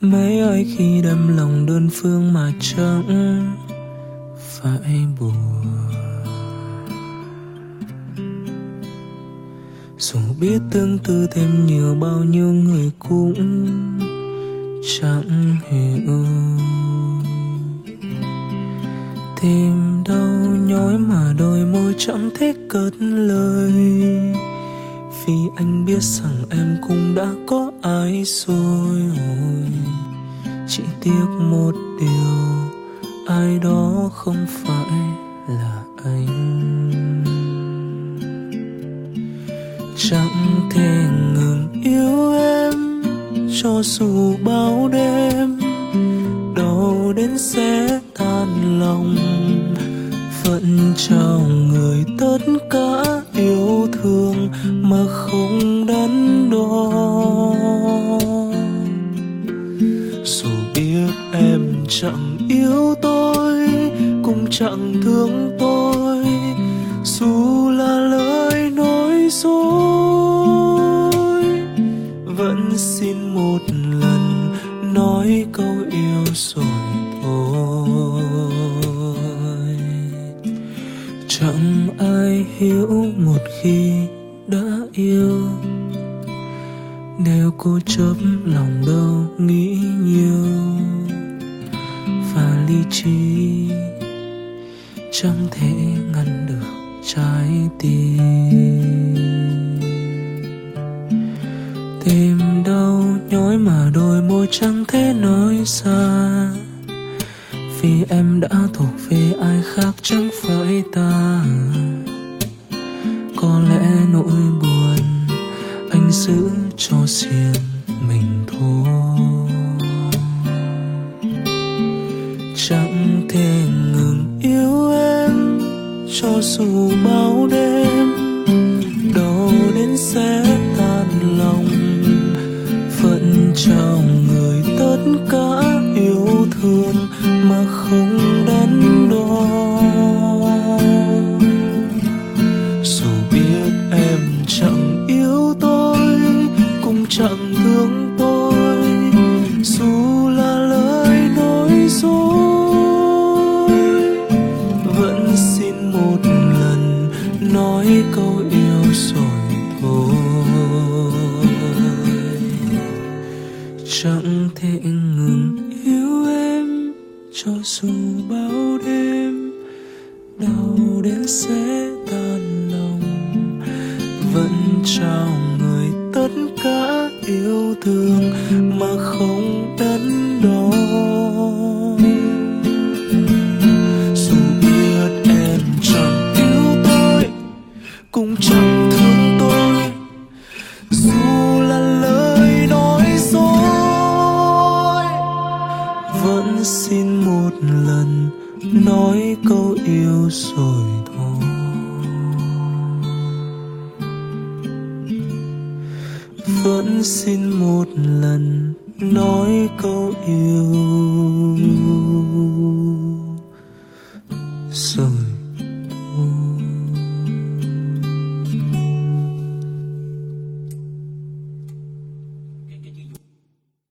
mấy ai khi đâm lòng đơn phương mà chẳng phải buồn. Dù biết tương tư thêm nhiều, bao nhiêu người cũng chẳng hiểu. Tim đau nhói mà đôi môi chẳng thích cất lời vì anh biết rằng em cũng đã có ai rồi. Chỉ tiếc một điều, ai đó không phải là anh. Chẳng thể ngừng yêu em cho dù bao đêm. Đau đến sẽ tan lòng vẫn trao người tất cả thương mà không đắn đo dù biết em chẳng yêu tôi, cũng chẳng thương tôi. Dù là lời nói dối, vẫn xin một lần nói câu yêu rồi thôi. Chẳng ai hiểu một khi đã yêu? Nếu cố chấp lòng đâu nghĩ nhiều? Và lý trí chẳng thể ngăn được trái tim. Tim đau nhói mà đôi môi chẳng thể nói ra vì em đã thuộc về ai khác chẳng ta. Có lẽ nỗi buồn anh giữ cho riêng mình thôi. Chẳng thể ngừng yêu em cho dù bao đêm. Đau đến sẽ tan lòng vẫn trao người tất cả yêu thương mà không chẳng thương tôi, dù là lời nói dối, vẫn xin một lần nói câu yêu rồi thôi. Chẳng thể ngừng yêu em cho dù bao đêm, đau đến sẽ tan lòng, vẫn trao tất cả yêu thương mà không đắn đo dù biết em chẳng yêu tôi, cũng chẳng thương tôi. Dù là lời nói dối, vẫn xin một lần nói câu yêu rồi thôi. Vẫn xin một lần nói câu yêu.